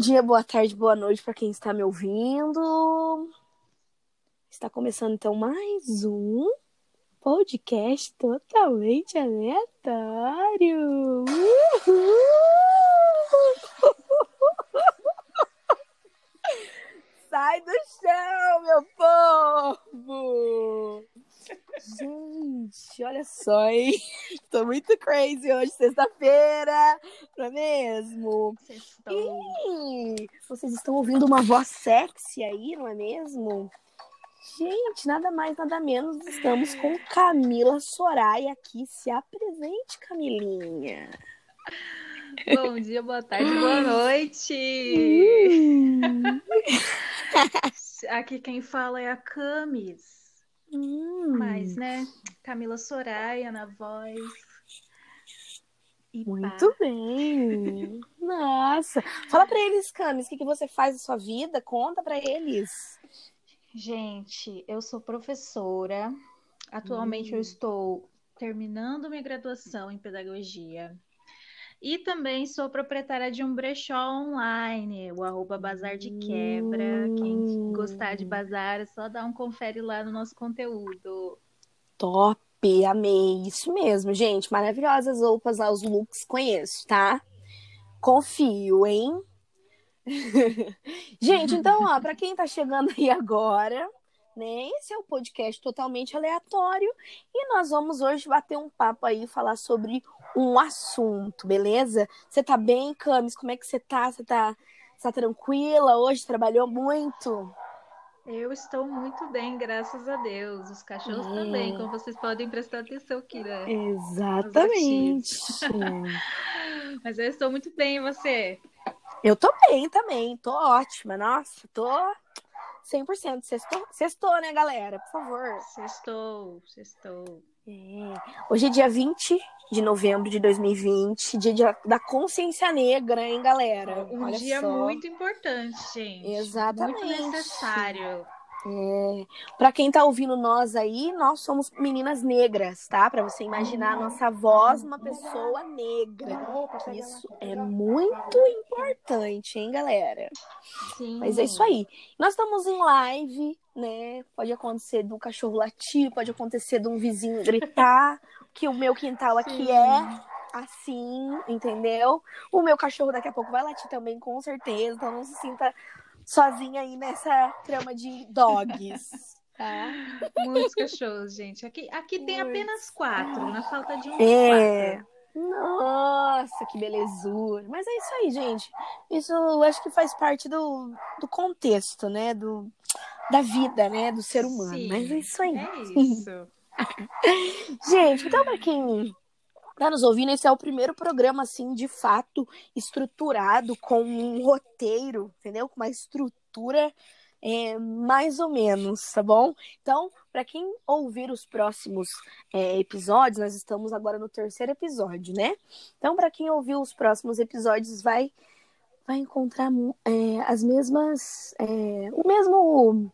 dia, boa tarde, boa noite para quem está me ouvindo. Está começando então mais um podcast totalmente aleatório. Sai do chão, meu povo! Gente, olha só, hein? Tô muito crazy hoje, sexta-feira, não é mesmo? E vocês estão ouvindo uma voz sexy aí, não é mesmo? Gente, nada mais, nada menos, estamos com Camila Soraya aqui. Se apresente, Camilinha. Bom dia, boa tarde, boa noite. Aqui quem fala é a Camis. Hum. Mas, né? Camila Soraya na voz. E Muito pá. bem. Nossa. Fala pra eles, Camis, o que, que você faz na sua vida? Conta pra eles. Gente, eu sou professora. Atualmente eu Hum. estou terminando minha graduação em pedagogia. E também sou proprietária de um brechó online, o arroba Bazar de Quebra. Quem Hum. gostar de bazar é só dar um confere lá no nosso conteúdo. Top, amei. Isso mesmo, gente. Maravilhosas roupas lá, os looks, conheço, tá? Confio, hein? gente, então, ó, pra quem tá chegando aí agora, né? Esse é o podcast totalmente aleatório e nós vamos hoje bater um papo aí, falar sobre um assunto, beleza? Você tá bem, Camis? Como é que você tá? Você tá, você tá tranquila? Hoje trabalhou muito? Eu estou muito bem, graças a Deus. Os cachorros É. também, como vocês podem prestar atenção aqui, né? Exatamente. Mas eu estou muito bem, e você? Eu tô bem também, tô ótima. Nossa, tô 100%. Sextou, sextou né, galera? Por favor. Sextou, sextou. É. Hoje é dia 20 de novembro de 2020, dia da consciência negra, hein, galera? Um Olha dia só. muito importante, gente. Exatamente. Muito necessário. É. Pra quem tá ouvindo nós aí, nós somos meninas negras, tá? Pra você imaginar a nossa voz uma pessoa negra. Isso é muito importante, hein, galera? Sim. Mas é isso aí. Nós estamos em live, né? Pode acontecer do cachorro latir, pode acontecer de um vizinho gritar, que o meu quintal aqui Sim. é assim, entendeu? O meu cachorro daqui a pouco vai latir também, com certeza. Então não se sinta sozinha aí nessa trama de dogs. Tá? Muitos cachorros, gente. Aqui, aqui tem apenas quatro, na falta de um É. quatro. Nossa, que belezura. Mas é isso aí, gente. Isso eu acho que faz parte do, do contexto, né? Do, da vida, né? Do ser humano. Sim, Mas é isso aí. É isso. Gente, então pra quem tá nos ouvindo, esse é o primeiro programa, assim, de fato, estruturado, com um roteiro, entendeu? Com uma estrutura é, mais ou menos, tá bom? Então, pra quem ouvir os próximos é, episódios, nós estamos agora no terceiro episódio, né? Então, pra quem ouvir os próximos episódios, vai vai encontrar é, as mesmas, é, o mesmo,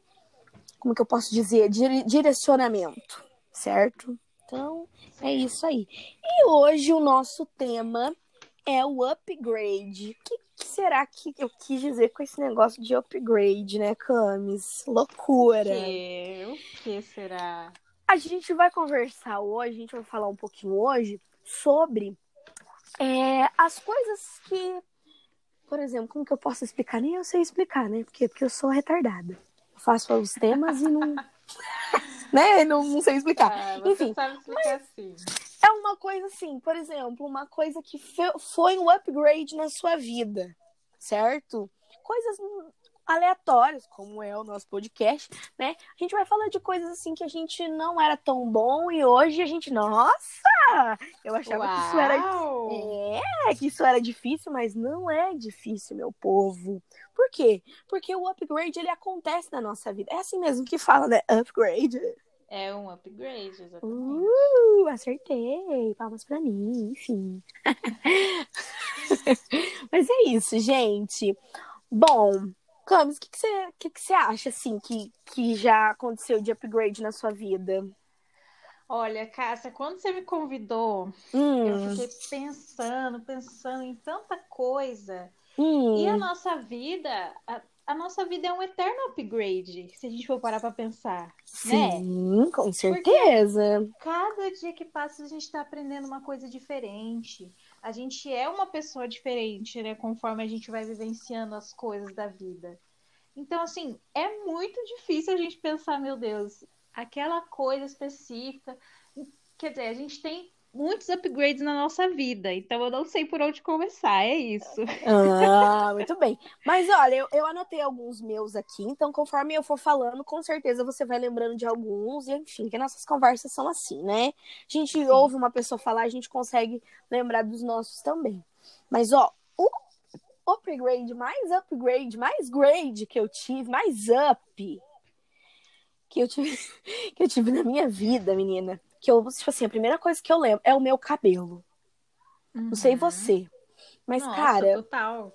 como que eu posso dizer, dire- direcionamento, certo? Então, é isso aí. E hoje o nosso tema é o upgrade. O que, que será que eu quis dizer com esse negócio de upgrade, né, Camis? Loucura. Que, o que será? A gente vai conversar hoje, a gente vai falar um pouquinho hoje sobre é, as coisas que, por exemplo, como que eu posso explicar? Nem eu sei explicar, né? Porque, porque eu sou retardada. Eu faço os temas e não. né? Não, não sei explicar. Ah, você Enfim, explicar assim. É uma coisa assim, por exemplo, uma coisa que foi um upgrade na sua vida, certo? Coisas aleatórias, como é o nosso podcast, né? A gente vai falar de coisas assim que a gente não era tão bom e hoje a gente, nossa, eu achava que isso era Uau! é, que isso era difícil, mas não é difícil, meu povo. Por quê? Porque o upgrade ele acontece na nossa vida. É assim mesmo que fala, né? Upgrade. É um upgrade, exatamente. Uh, acertei. Palmas pra mim, enfim. Mas é isso, gente. Bom, Camis, o que, que, você, que, que você acha, assim, que, que já aconteceu de upgrade na sua vida? Olha, Cássia, quando você me convidou, Hum, eu fiquei pensando, pensando em tanta coisa. Hum, E a nossa vida, a, a nossa vida é um eterno upgrade, se a gente for parar pra pensar. né? sim, com certeza. Cada dia que passa, a gente está aprendendo uma coisa diferente. A gente é uma pessoa diferente, né? Conforme a gente vai vivenciando as coisas da vida. Então, assim, é muito difícil a gente pensar, meu Deus, aquela coisa específica. Quer dizer, a gente tem muitos upgrades na nossa vida, então eu não sei por onde começar, é isso. Ah, muito bem. Mas olha, eu, eu anotei alguns meus aqui, então conforme eu for falando, com certeza você vai lembrando de alguns, e enfim, que nossas conversas são assim, né? A gente Sim. ouve uma pessoa falar, a gente consegue lembrar dos nossos também. Mas ó, o upgrade, mais upgrade, mais grade que eu tive, mais up que eu tive, que eu tive na minha vida, menina. Que eu, tipo assim, a primeira coisa que eu lembro é o meu cabelo. Não sei Uhum. você. Mas, Nossa, cara, total.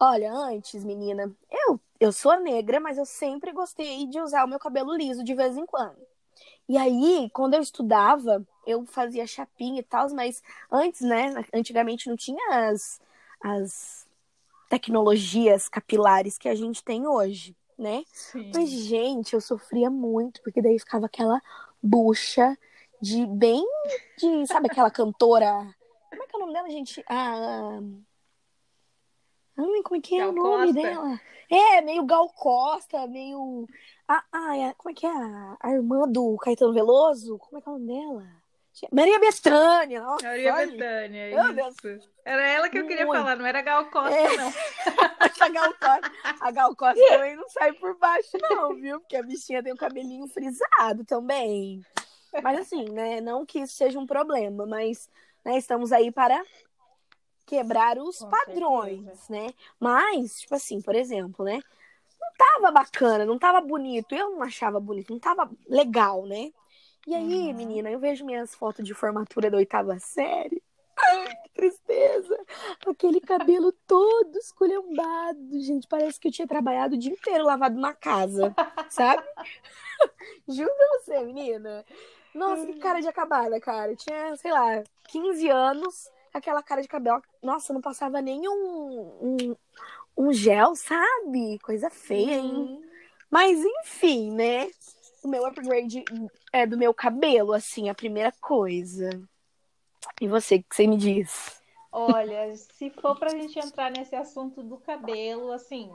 Olha, antes, menina, eu, eu sou negra, mas eu sempre gostei de usar o meu cabelo liso de vez em quando. E aí, quando eu estudava, eu fazia chapinha e tal, mas antes, né, antigamente não tinha as, as tecnologias capilares que a gente tem hoje, né? Sim. Mas, gente, eu sofria muito, porque daí ficava aquela bucha de bem de, sabe aquela cantora? Como é que é o nome dela, gente? Ah, Ai, como é que é Gal o nome Costa? dela? É, meio Gal Costa, meio. Ah, ah, como é que é? A, a irmã do Caetano Veloso? Como é que é o nome dela? Maria Bethânia. Nossa, Maria olha. Bethânia, Meu Deus. isso. Era ela que eu queria Muito. falar, não era Gal Costa, É. não. a Gal Costa, a Gal Costa também não sai por baixo, não, viu? Porque a bichinha tem o cabelinho frisado também. Mas assim, né? Não que isso seja um problema, mas né, estamos aí para quebrar os Com padrões, certeza. né? Mas, tipo assim, por exemplo, né? Não tava bacana, não tava bonito. Eu não achava bonito, não tava legal, né? E aí, Uhum. menina, eu vejo minhas fotos de formatura da oitava série. Ai, que tristeza. Aquele cabelo todo esculhambado, gente. Parece que eu tinha trabalhado o dia inteiro lavado uma casa, sabe? Juro pra você, menina. Nossa, que cara de acabada, cara. Eu tinha, sei lá, 15 anos, aquela cara de cabelo. Nossa, não passava nem um, um, um gel, sabe? Coisa feia, hein? Uhum. Mas enfim, né? O meu upgrade é do meu cabelo, assim, a primeira coisa. E você, o que você me diz? Olha, se for pra gente entrar nesse assunto do cabelo, assim,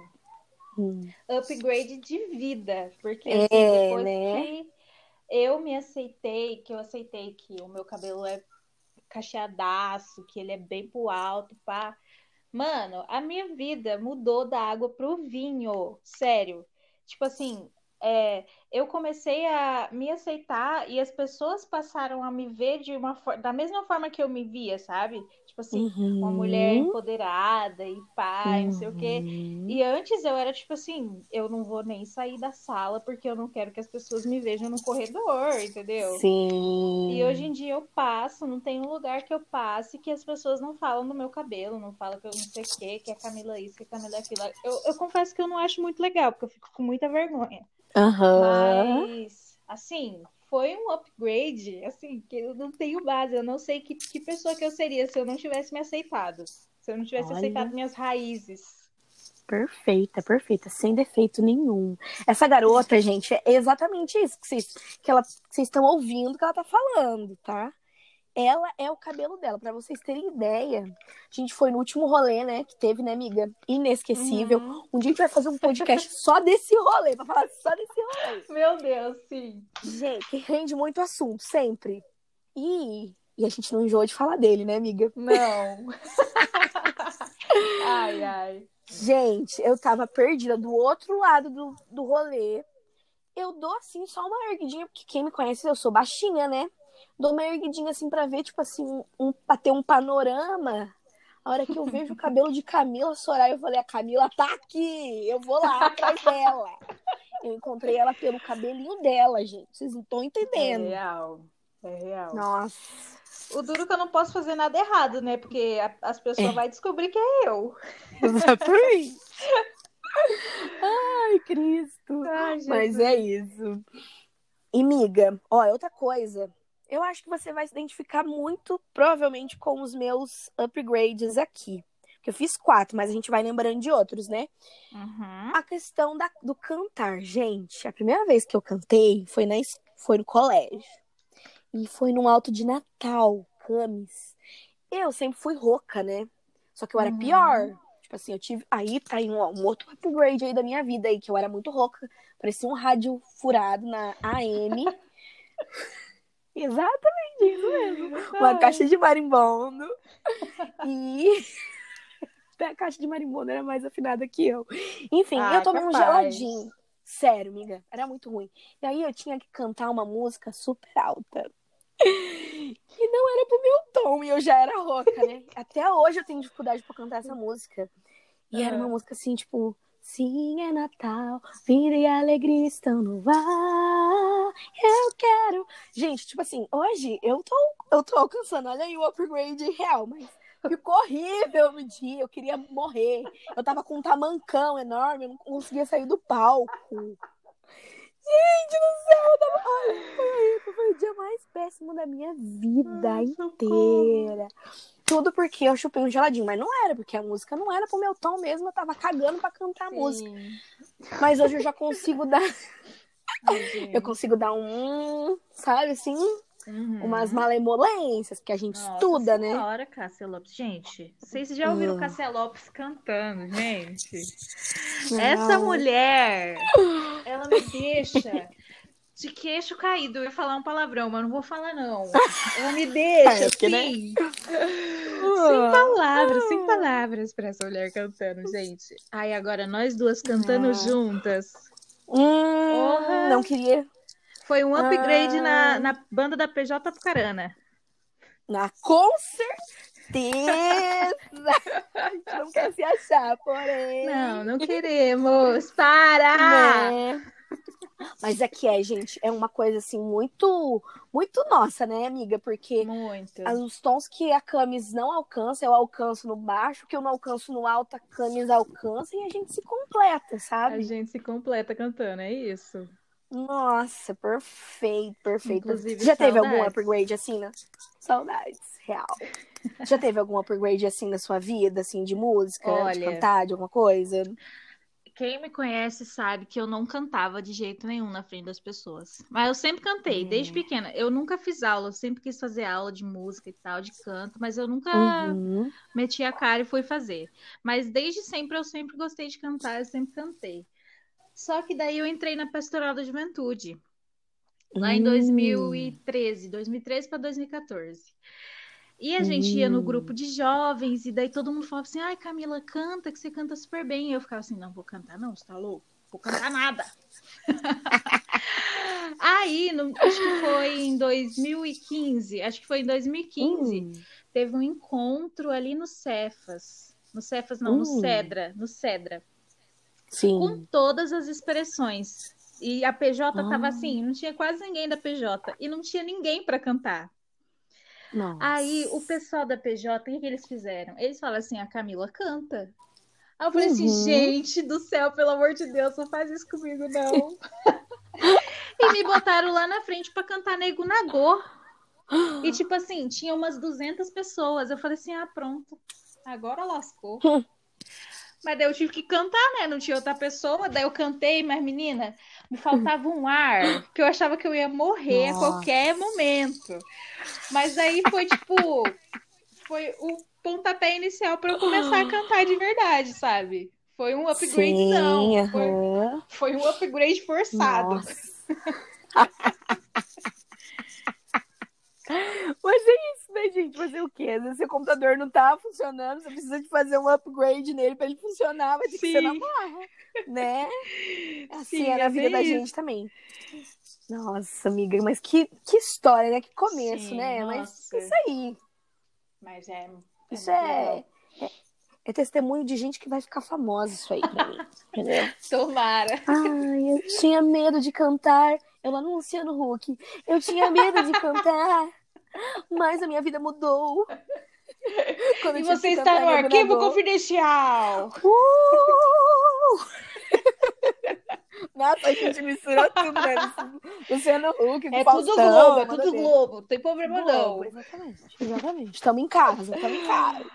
Hum. upgrade de vida. Porque É, assim, depois né? que eu me aceitei, que eu aceitei que o meu cabelo é cacheadaço, que ele é bem pro alto, pá. Mano, a minha vida mudou da água pro vinho. Sério. Tipo assim, é, eu comecei a me aceitar e as pessoas passaram a me ver de uma da mesma forma que eu me via, sabe? Tipo assim, uma mulher Uhum. empoderada e pai, não sei o quê. Uhum. E antes eu era tipo assim, eu não vou nem sair da sala porque eu não quero que as pessoas me vejam no corredor, entendeu? Sim. E hoje em dia eu passo, não tem um lugar que eu passe que as pessoas não falam do meu cabelo, não falam que eu não sei o quê, que é Camila isso, que é Camila aquilo. Eu, eu confesso que eu não acho muito legal, porque eu fico com muita vergonha. Aham. Mas, assim, foi um upgrade, assim, que eu não tenho base. Eu não sei que, que pessoa que eu seria se eu não tivesse me aceitado. Se eu não tivesse Olha. aceitado minhas raízes. Perfeita, perfeita, sem defeito nenhum. Essa garota, gente, é exatamente isso que vocês, que ela, que vocês estão ouvindo que ela tá falando, tá? Ela é o cabelo dela. Pra vocês terem ideia, a gente foi no último rolê, né, que teve, né, amiga? Inesquecível. Uhum. Um dia a gente vai fazer um podcast só desse rolê, pra falar só desse rolê. Meu Deus, sim. Gente, rende muito assunto, sempre. E, e a gente não enjoa de falar dele, né, amiga? Não. ai, ai. Gente, eu tava perdida do outro lado do, do rolê. Eu dou assim só uma erguidinha, porque quem me conhece, eu sou baixinha, né? Dou uma erguidinha assim pra ver, tipo assim, um, pra ter um panorama. A hora que eu vejo o cabelo de Camila Soraya, eu falei, a Camila tá aqui, eu vou lá atrás dela. Eu encontrei ela pelo cabelinho dela, gente. Vocês não estão É entendendo. real. É real. Nossa. O duro é que eu não posso fazer nada errado, né? Porque a- as pessoas É. vão descobrir que é eu. Exatamente. Ai, Cristo. Ai, Mas é isso. E, miga, ó, outra coisa. Eu acho que você vai se identificar muito, provavelmente, com os meus upgrades aqui. Porque eu fiz quatro, mas a gente vai lembrando de outros, né? Uhum. A questão da, do cantar. Gente, a primeira vez que eu cantei foi, na, foi no colégio. E foi num alto de Natal, Camis. Eu sempre fui rouca, né? Só que eu era Uhum. pior. Tipo assim, eu tive. Aí tá aí um, um outro upgrade aí da minha vida aí, que eu era muito rouca. Parecia um rádio furado na AM. Exatamente isso mesmo. Uma caixa de marimbondo. E. Até a caixa de marimbondo era mais afinada que eu. Enfim, Ah, eu tomei um capaz. geladinho. Sério, amiga, era muito ruim. E aí eu tinha que cantar uma música super alta. E não era pro meu tom, e eu já era rouca, né? Até hoje eu tenho dificuldade pra cantar essa música. E era uma música assim, tipo, sim, é Natal, vida e alegria estão no ar. Eu quero. Gente, tipo assim, hoje eu tô, eu tô alcançando, olha aí o upgrade real, mas ficou horrível no dia, eu queria morrer. Eu tava com um tamancão enorme, eu não conseguia sair do palco. Gente do céu, eu tava... Ai, foi foi o dia mais péssimo da minha vida Ai, inteira. Tudo porque eu chupei um geladinho, mas não era, porque a música não era pro meu tom mesmo, eu tava cagando pra cantar a música. Sim. Mas hoje eu já consigo dar, Ai, eu consigo dar um, sabe assim, Uhum. umas malemolências, porque a gente Nossa estuda, né? senhora, Cássia Lopes. Gente, vocês já ouviram Hum. Cássia Lopes cantando, gente? Essa Não. mulher, ela me deixa de queixo caído. Eu ia falar um palavrão, mas não vou falar, não. Ela me deixa, É, porque, né? assim, sem palavras, sem palavras pra essa mulher cantando, gente. Ai, agora nós duas cantando Ah. juntas. Hum, não queria. Foi um upgrade Ah. na, na banda da PJ Pucarana. Na, com certeza! A gente não quer se achar, porém. Não, não queremos. Para! Né? Mas é que é, gente, é uma coisa assim muito, muito nossa, né, amiga? Porque Muito. os tons que a Camis não alcança, eu alcanço no baixo, que eu não alcanço no alto, a Camis alcança e a gente se completa, A sabe? gente se completa cantando, é isso. Nossa, perfeito, perfeito. Inclusive, Já teve algum saudades. upgrade assim, né? Saudades, real. Já teve algum upgrade assim na sua vida, assim, de música, de Olha. cantar, de alguma coisa? Quem me conhece sabe que eu não cantava de jeito nenhum na frente das pessoas. Mas eu sempre cantei, Hum. desde pequena. Eu nunca fiz aula, eu sempre quis fazer aula de música e tal, de canto, mas eu nunca Uhum. meti a cara e fui fazer. Mas desde sempre eu sempre gostei de cantar, eu sempre cantei. Só que daí eu entrei na Pastoral da Juventude, lá em Hum. 2013, 2013 para 2014. E a gente ia no Hum. grupo de jovens, e daí todo mundo falava assim: ai, Camila, canta, que você canta super bem. E eu ficava assim: não, vou cantar, não, você tá louco? Vou cantar nada. Aí, no- acho que foi em 2015, acho que foi em 2015, Hum. teve um encontro ali no Cefas. No Cefas, não, no Hum. Cedra, no Cedra Sim. com todas as expressões. E a PJ tava Ah. assim, não tinha quase ninguém da PJ e não tinha ninguém para cantar. Nossa. Aí o pessoal da PJ, o que, que eles fizeram? Eles falaram assim: a Camila canta. Aí eu falei assim: Uhum. gente do céu, pelo amor de Deus, não faz isso comigo, não. e me botaram lá na frente para cantar Nego Nagô. E tipo assim, tinha umas 200 pessoas. Eu falei assim: ah, pronto, agora lascou. Mas daí eu tive que cantar, né? Não tinha outra pessoa. Daí eu cantei, mas menina, me faltava um ar, que eu achava que eu ia morrer Nossa. a qualquer momento. Mas aí foi tipo, foi o pontapé inicial para eu começar a cantar de verdade, sabe? Foi um upgrade, Sim, não. Foi, aham. foi um upgrade forçado. Mas é isso, né, gente? Fazer o quê? Seu computador não tá funcionando, você precisa de fazer um upgrade nele pra ele funcionar, vai ter que ser na Sim. marra, né? Assim Sim, é na é vida bem da isso. gente também. Nossa, amiga, mas que, que história, né? Que começo, Sim, né? nossa. Mas isso aí, Mas é. isso muito é, é, é testemunho de gente que vai ficar famosa, isso aí entendeu? Tomara. Ai, eu tinha medo de cantar. Eu lá no Luciano Huck. Eu tinha medo de cantar, mas a minha vida mudou. Quando E você está no arquivo confidencial. Uh! Nossa, a gente misturou tudo, né? Luciano Huck, É Faustão, tudo Globo, é tudo. Globo. Não tem problema Globo, não. exatamente, exatamente. Estamos em casa, estamos em casa.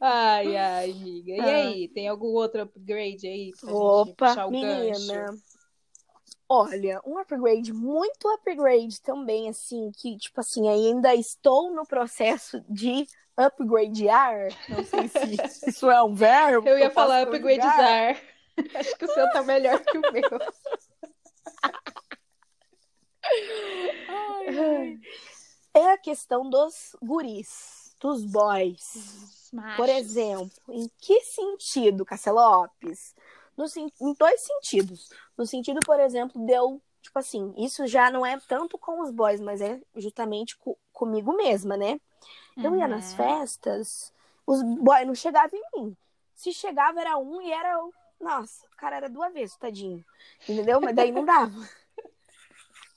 Ai, ai, amiga. E aí, tem algum outro upgrade aí? Opa, menina. gancho? Olha, um upgrade, muito upgrade também, assim, que, tipo assim, ainda estou no processo de upgradear. Não sei se isso é um verbo. Eu ia falar upgradear. Acho que o seu tá melhor que o meu. É a questão dos guris, dos boys. Os machos. Por exemplo, em que sentido, Cássia Lopes? No, em dois sentidos. No sentido, por exemplo, de eu, tipo assim, isso já não é tanto com os boys, mas é justamente co- comigo mesma, né? Eu ia nas Uhum. festas, os boys não chegavam em mim. Se chegava, era um e era o. Nossa, o cara era do avesso, tadinho. Entendeu? Mas daí não dava.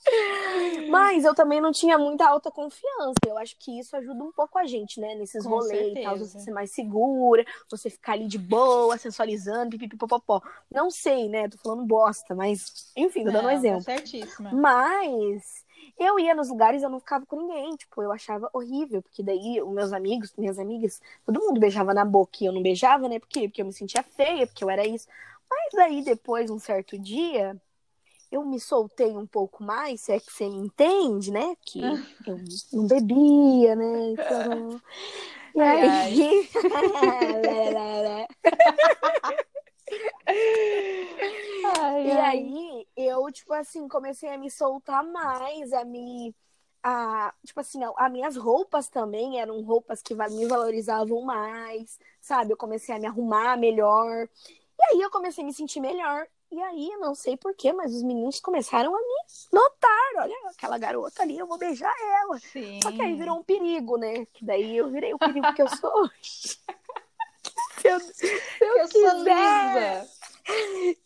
Mas eu também não tinha muita autoconfiança. Eu acho que isso ajuda um pouco a gente, né? Nesses Com rolês e tal, você ser mais segura, você ficar ali de boa, sensualizando, pipipipopopó. Não sei, né? Tô falando bosta, mas enfim, tô dando um Não, exemplo. Tá certíssima. Mas eu ia nos lugares e eu não ficava com ninguém. Tipo, eu achava horrível. Porque daí os meus amigos, minhas amigas, todo mundo beijava na boca e eu não beijava, né? Por quê? Porque eu me sentia feia, porque eu era isso. Mas daí, depois, um certo dia, eu me soltei um pouco mais, se é que você me entende, né? Que eu não bebia, né? Então... E aí. Ai, E aí, eu, tipo assim, comecei a me soltar mais, a me. A, tipo assim, a, as minhas roupas também eram roupas que me valorizavam mais, sabe? Eu comecei a me arrumar melhor. E aí eu comecei a me sentir melhor. E aí, não sei porquê, mas os meninos começaram a me notar. Olha, aquela garota ali, eu vou beijar ela. Sim. Só que aí virou um perigo, né? Que daí eu virei o perigo que eu sou hoje. se eu, se eu, Eu sou quiser. lisa.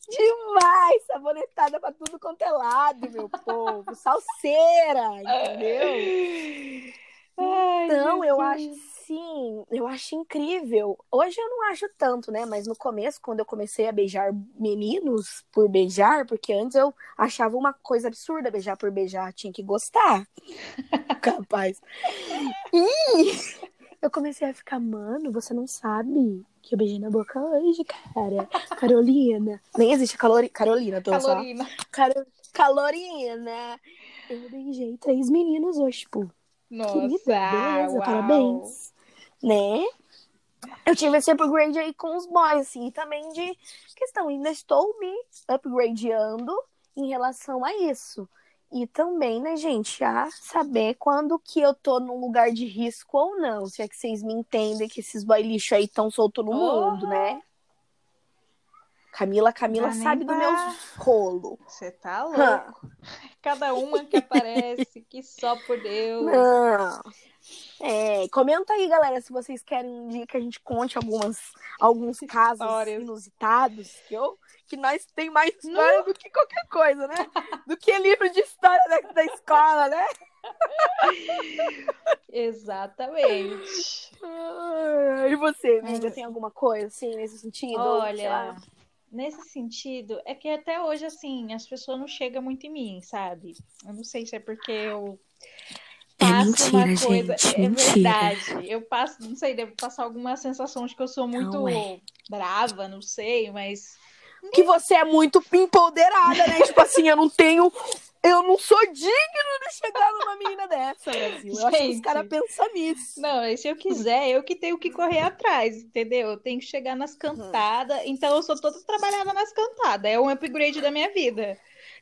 Demais, sabonetada pra tudo quanto é lado, meu povo. Salseira, entendeu? Ai, Então, eu acho assim, eu acho incrível. Hoje eu não acho tanto, né? Mas no começo, quando eu comecei a beijar meninos por beijar, porque antes eu achava uma coisa absurda beijar por beijar, tinha que gostar. Capaz. E eu comecei a ficar, mano, você não sabe que eu beijei na boca hoje, cara. Carolina. Nem existe calori... Carolina, tô só. Calorina. Caro... Calorina. Eu beijei três meninos hoje, tipo. Nossa, Querida, beleza, uau. parabéns. Né? Eu tive esse upgrade aí com os boys, assim, e também de questão, ainda estou me upgradeando em relação a isso. E também, né, gente, a saber quando que eu tô num lugar de risco ou não. Se é que vocês me entendem que esses boy lixo aí estão soltos no Oh. mundo, né? Camila, Camila Dá nem sabe do meu rolo. Você tá Hã. louco. Cada uma que aparece, que só por Deus. Não. É, comenta aí, galera, se vocês querem um dia que a gente conte algumas, alguns casos Histórias. inusitados, que, eu, que nós tem mais história do que qualquer coisa, né? Do que livro de história da, da escola, né? Exatamente. Ah, E você, amiga, tem alguma coisa assim nesse sentido? Ou, sei lá? Olha, nesse sentido, é que até hoje, assim, as pessoas não chegam muito em mim, sabe? Eu não sei se é porque eu É passo uma mentira, coisa. gente, É mentira. verdade. Eu passo, não sei, devo passar alguma sensação de que eu sou muito é. brava, não sei, mas. Que você é muito empoderada, né? tipo assim, eu não tenho. Eu não sou digno de chegar numa menina dessa, Brasil. Eu acho que os caras pensam nisso. Não, se eu quiser, eu que tenho que correr atrás, entendeu? Eu tenho que chegar nas cantadas. Então eu sou toda trabalhada nas cantadas. É um upgrade da minha vida.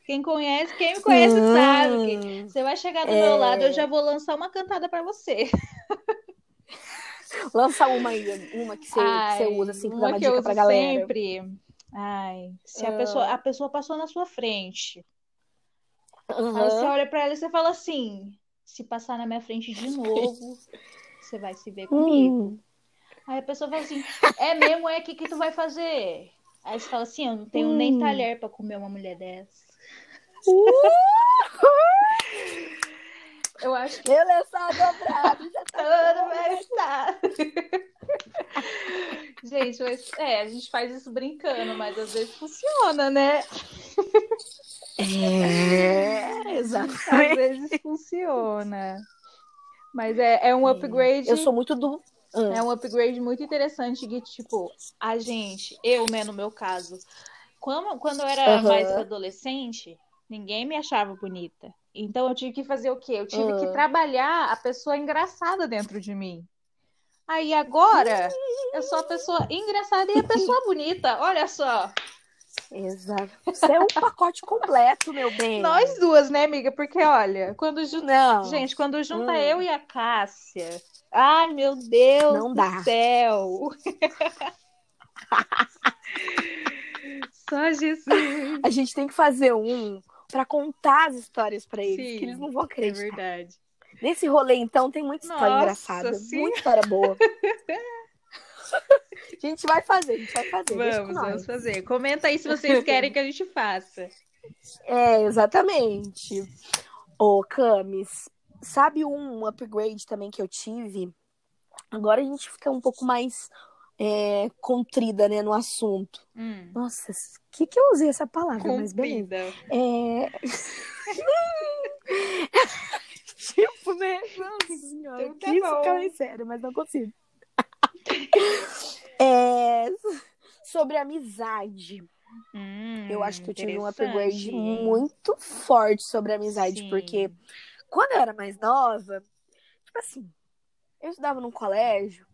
Quem conhece, quem me conhece sabe que você vai chegar do É. meu lado, eu já vou lançar uma cantada pra você. Lança uma aí, uma que você, que você usa, assim, pra dar uma uma dica pra galera. sempre. Ai, se a Ah. pessoa, a pessoa passou na sua frente. Aí Aham. você olha pra ela e você fala assim: se passar na minha frente de novo, você vai se ver comigo. Hum. Aí a pessoa fala assim: é mesmo? É o que, que tu vai fazer? Aí você fala assim: eu não tenho nem Hum. talher pra comer uma mulher dessa. Uh! Eu acho que Ele é só dobrado, já tá todo estar. Gente, mas, é, a gente faz isso brincando, mas às vezes funciona, né? É, Às exatamente. vezes funciona. Mas é, é um upgrade. Eu sou muito do. É um upgrade muito interessante que, tipo, a gente, eu, né, no meu caso, quando, quando eu era Aham. mais adolescente, ninguém me achava bonita. Então eu tive que fazer o quê? Eu tive que Aham. trabalhar a pessoa engraçada dentro de mim. Aí agora eu sou a pessoa engraçada e a pessoa bonita. Olha só. Exato. Você é um pacote completo, meu bem. Nós duas, né, amiga? Porque olha, quando junta. Não. Gente, quando junta Hum. eu e a Cássia. Ai, meu Deus Não do dá. céu. Só Jesus. A gente tem que fazer um pra contar as histórias pra eles, Sim, que eles não vão É acreditar. verdade. Nesse rolê, então, tem muita história Nossa, engraçada. sim. Muita história boa. a gente vai fazer, a gente vai fazer. Vamos, vamos fazer. Comenta aí se vocês querem que a gente faça. É, exatamente. Ô, Camis, sabe um upgrade também que eu tive? Agora a gente fica um pouco mais é, contrida, né, no assunto. Hum, Nossa, o que que eu usei essa palavra? Mas beleza. comprida. É... tipo, né? Nossa senhora, Então tá quis bom. ficar mais sério, mas não consigo. É, Sobre amizade. Hum, eu acho que eu tive um upgrade muito forte sobre amizade, Sim. porque quando eu era mais nova, tipo assim, eu estudava num colégio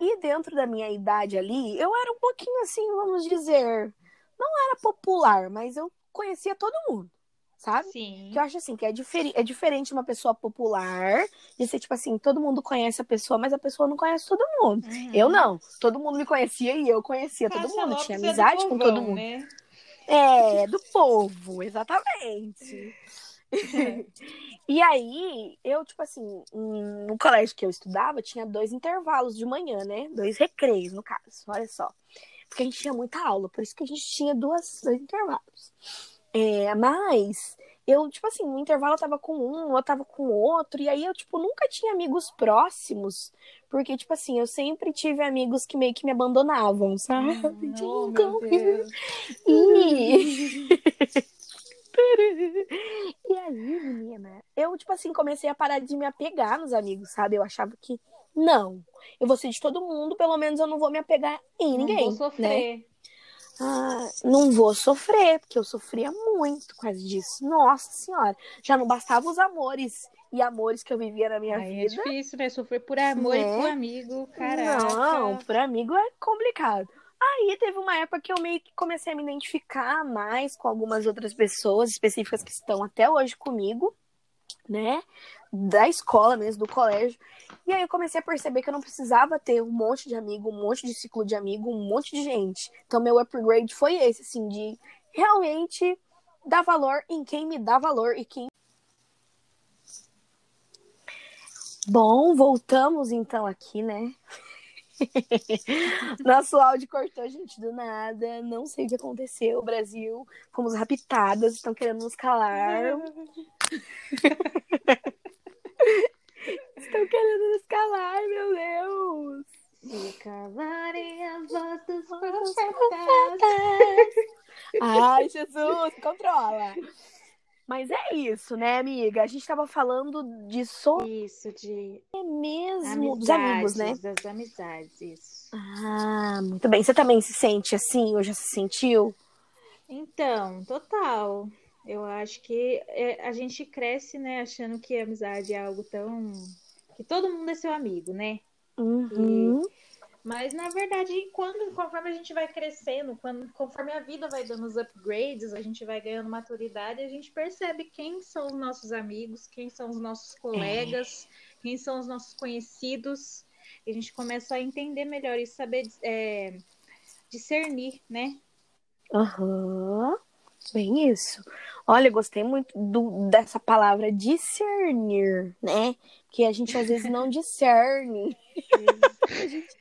e dentro da minha idade ali, eu era um pouquinho assim, vamos dizer, não era popular, mas eu conhecia todo mundo, sabe? Sim. Que eu acho assim, que é, diferi é diferente uma pessoa popular de ser, tipo assim, todo mundo conhece a pessoa, mas a pessoa não conhece todo mundo. Uhum. Eu não. Todo mundo me conhecia e eu conhecia todo Cássia mundo. Tinha é amizade com todo povão, mundo. Né? É, do povo, exatamente. e aí, eu, tipo assim, no colégio que eu estudava, tinha dois intervalos de manhã, né? Dois recreios, no caso, olha só. Porque a gente tinha muita aula, por isso que a gente tinha duas, dois intervalos. É, mas eu, tipo assim, no intervalo eu tava com um, eu tava com outro, e aí eu, tipo, nunca tinha amigos próximos, porque, tipo assim, eu sempre tive amigos que meio que me abandonavam, sabe? Oh, meu Deus. E... e aí, menina, eu, tipo assim, comecei a parar de me apegar nos amigos, sabe? Eu achava que, não, eu vou ser de todo mundo, pelo menos eu não vou me apegar em ninguém, Não vou né? Ah, não vou sofrer, porque eu sofria muito por causa disso. Nossa senhora, já não bastava os amores e amores que eu vivia na minha Aí é vida. difícil, né? Sofrer por amor e Né? por amigo, caraca. Não, por amigo é complicado. Aí teve uma época que eu meio que comecei a me identificar mais com algumas outras pessoas específicas que estão até hoje comigo, né? Da escola mesmo, do colégio. E aí eu comecei a perceber que eu não precisava ter um monte de amigo, um monte de ciclo de amigo, um monte de gente. Então meu upgrade foi esse, assim, de realmente dar valor em quem me dá valor e quem. Bom, voltamos então aqui, né? Nosso áudio cortou, gente, do nada. Não sei o que aconteceu. Brasil, fomos raptadas, estão querendo nos calar. Estão querendo nos calar, meu Deus. Calarem as Ai, Jesus, controla. Mas é isso, né, amiga? A gente tava falando de só Isso, de mesmo dos amigos, né? Das amizades, isso. Ah, muito bem. Você também se sente assim ou já se sentiu? Então, total. Eu acho que é, a gente cresce, né, achando que a amizade é algo tão. que todo mundo é seu amigo, né? Uhum. Mas na verdade, quando, conforme a gente vai crescendo, quando, conforme a vida vai dando os upgrades, a gente vai ganhando maturidade, a gente percebe quem são os nossos amigos, quem são os nossos colegas, quem são os nossos conhecidos. E a gente começa a entender melhor e saber é, discernir, né? Aham. Bem isso. Olha, eu gostei muito do, dessa palavra discernir, né? Porque a gente às vezes não discerne. a, gente,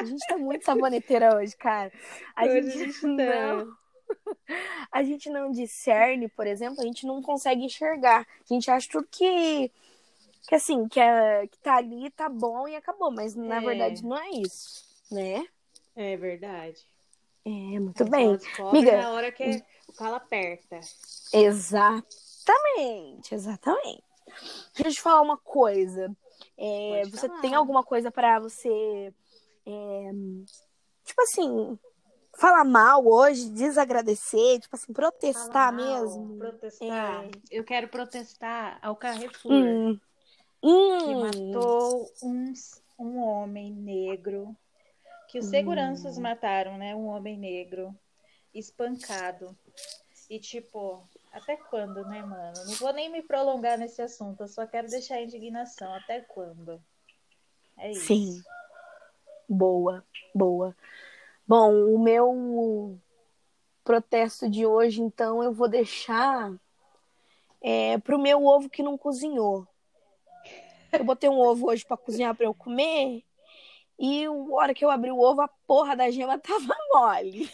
a gente tá muito saboneteira hoje, cara. A Hoje gente, a gente não. não. A gente não discerne, por exemplo, a gente não consegue enxergar. A gente acha tudo que, que assim, que, é, que tá ali, tá bom e acabou. Mas na É. verdade não é isso, né? É verdade. É, muito bem. Só descobre Amiga. na hora que o calo aperta. Exatamente, exatamente. Deixa eu te falar uma coisa. É, você falar. tem alguma coisa para você, é, tipo assim, falar mal hoje, desagradecer, tipo assim, protestar mal, mesmo? Protestar. É. Eu quero protestar ao Carrefour. Hum. Hum. Que matou um, um homem negro. Que os seguranças hum. mataram, né? Um homem negro. Espancado. E tipo, até quando, né, mano? Não vou nem me prolongar nesse assunto, eu só quero deixar a indignação. Até quando? É isso. Sim. Boa, boa. Bom, o meu protesto de hoje, então, eu vou deixar é, pro meu ovo que não cozinhou. Eu botei um ovo hoje para cozinhar para eu comer. E a hora que eu abri o ovo, a porra da gema tava mole.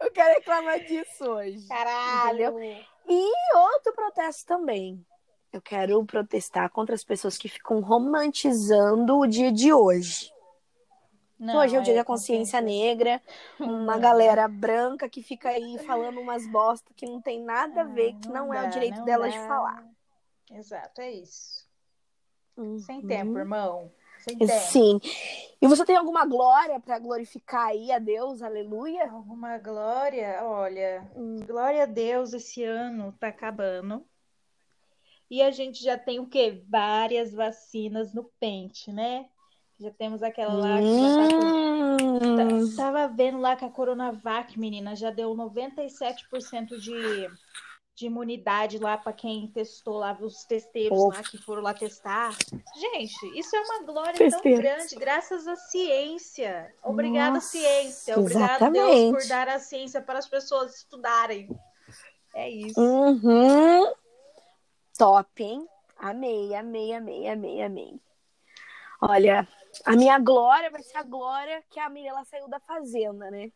Eu quero reclamar disso hoje. Caralho! Entendeu? E outro protesto também. Eu quero protestar contra as pessoas que ficam romantizando o dia de hoje. Não, hoje é o dia é da consciência negra, uma galera branca que fica aí falando umas bosta que não tem nada a ver, que não, não é o direito delas dá. de falar. Exato, é isso. Uhum. Sem tempo, irmão. Sim. E você tem alguma glória para glorificar aí a Deus? Aleluia? Alguma glória? Olha, hum. glória a Deus, esse ano tá acabando. E a gente já tem o quê? Várias vacinas no pente, né? Já temos aquela lá que já tá com... Hum. Tava vendo lá que a Coronavac, menina, já deu 97% de de imunidade lá para quem testou lá, os testeiros oh. lá que foram lá testar. Gente, isso é uma glória Testeiro. tão grande, graças à ciência. Obrigada, Nossa, ciência. Obrigada, Deus, por dar a ciência para as pessoas estudarem. É isso. Uhum. Top, hein? Amei, amei, amei, amei, amei. Olha, a minha glória vai ser a glória que a Mirella saiu da fazenda, né?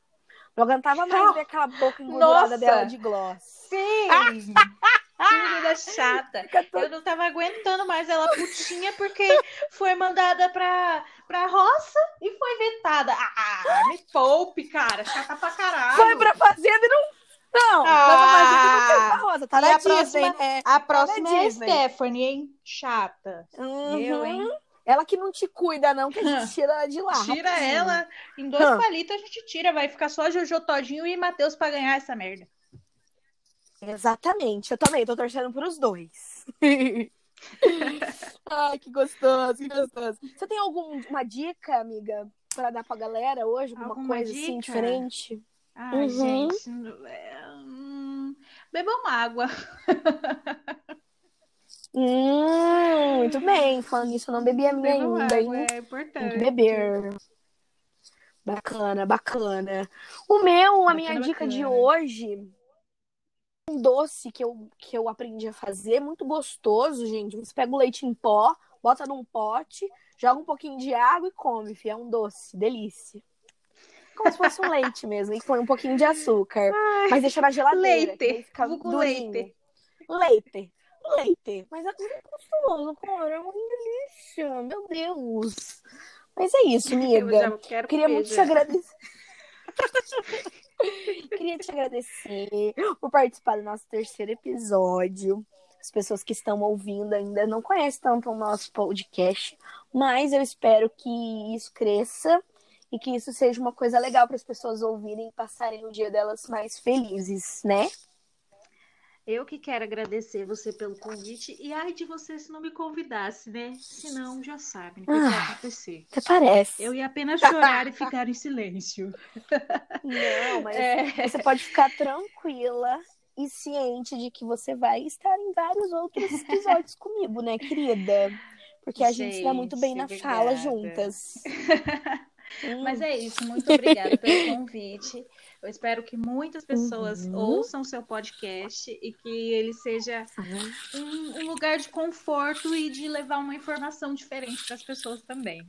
Não aguentava mais ver aquela boca engordurada dela de gloss. Sim! Que menina chata. Eu não tava aguentando mais ela putinha porque foi mandada pra, pra roça e foi vetada. Ah, me poupe, cara. Chata pra caralho. Foi pra fazenda e não. Não, ah, não rosa. Tá na a Disney, próxima, né? A próxima tá é a Stephanie, hein? Chata. Uhum. Eu, hein? Ela que não te cuida, não, que a gente tira ela de lá. Tira rapidinho. ela, em dois palitos a gente tira, vai ficar só Jojo Todinho e Matheus pra ganhar essa merda. Exatamente, eu também, tô torcendo pros dois. Ai, que gostoso, que gostoso. Você tem alguma dica, amiga, para dar pra galera hoje? Alguma, alguma coisa assim, dica? assim diferente? Ai, uhum. gente, hum, bebam água. Hum, muito bem. Falando isso, eu não bebi a minha ainda, água? É importante. Tem que beber. Bacana, bacana. O meu, bacana, a minha bacana. dica de hoje, um doce que eu, que eu aprendi a fazer, muito gostoso, gente. Você pega o leite em pó, bota num pote, joga um pouquinho de água e come, filho. É um doce, delícia. Como se fosse um leite mesmo, e põe um pouquinho de açúcar. Ai, mas deixa na geladeira. Leite. Fica leite. Leite leite. Mas é gostoso, cara. É uma delícia. Meu Deus. Mas é isso, amiga. Queria muito te agradecer. Queria te agradecer por participar do nosso terceiro episódio. As pessoas que estão ouvindo ainda não conhecem tanto o nosso podcast, mas eu espero que isso cresça e que isso seja uma coisa legal para as pessoas ouvirem e passarem o dia delas mais felizes, né? Eu que quero agradecer você pelo convite e ai de você se não me convidasse, né? Senão já sabe o que, ah, vai acontecer. Até parece. Eu ia apenas chorar e ficar em silêncio. Não, mas é... você pode ficar tranquila e ciente de que você vai estar em vários outros episódios comigo, né, querida? Porque a gente, gente dá muito bem na obrigada. fala juntas. Mas é isso, muito obrigada pelo convite. Eu espero que muitas pessoas uhum. ouçam seu podcast e que ele seja um, um, lugar de conforto e de levar uma informação diferente para as pessoas também.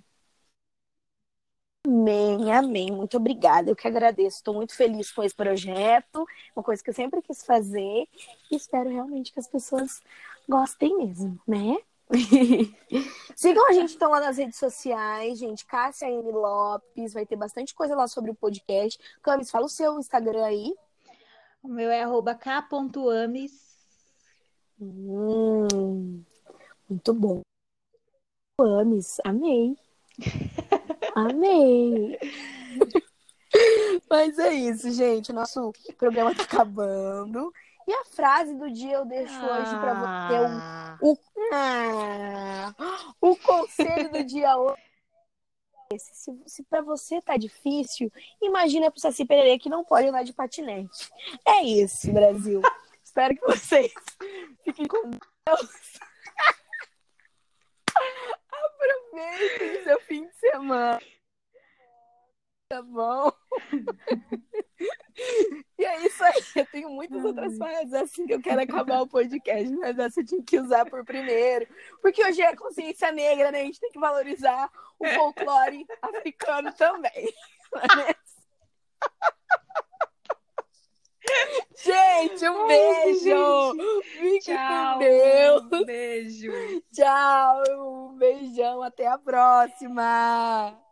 Amém, amém. Muito obrigada. Eu que agradeço. Estou muito feliz com esse projeto, uma coisa que eu sempre quis fazer e espero realmente que as pessoas gostem mesmo, né? Sigam a gente então lá nas redes sociais, gente. Cássia N. Lopes, vai ter bastante coisa lá sobre o podcast. Camis, fala o seu Instagram aí. O meu é k.ames. Hum, muito bom. Ames, amei. amei. Mas é isso, gente. Nosso programa tá acabando. E a frase do dia eu deixo ah. hoje para você. O, o, ah, o conselho do dia hoje. Se, se para você tá difícil, imagina pro Saci Pererê que não pode andar de patinete. É isso, Brasil. Espero que vocês fiquem com Deus. Aproveitem seu fim de semana. Tá bom? E é isso aí. Eu tenho muitas outras frases assim que eu quero acabar o podcast, mas essa eu tinha que usar por primeiro. Porque hoje é consciência negra, né? A gente tem que valorizar o folclore africano também. Gente, um beijo! Fique Tchau, com Deus! Um beijo! Tchau! Um beijão, até a próxima!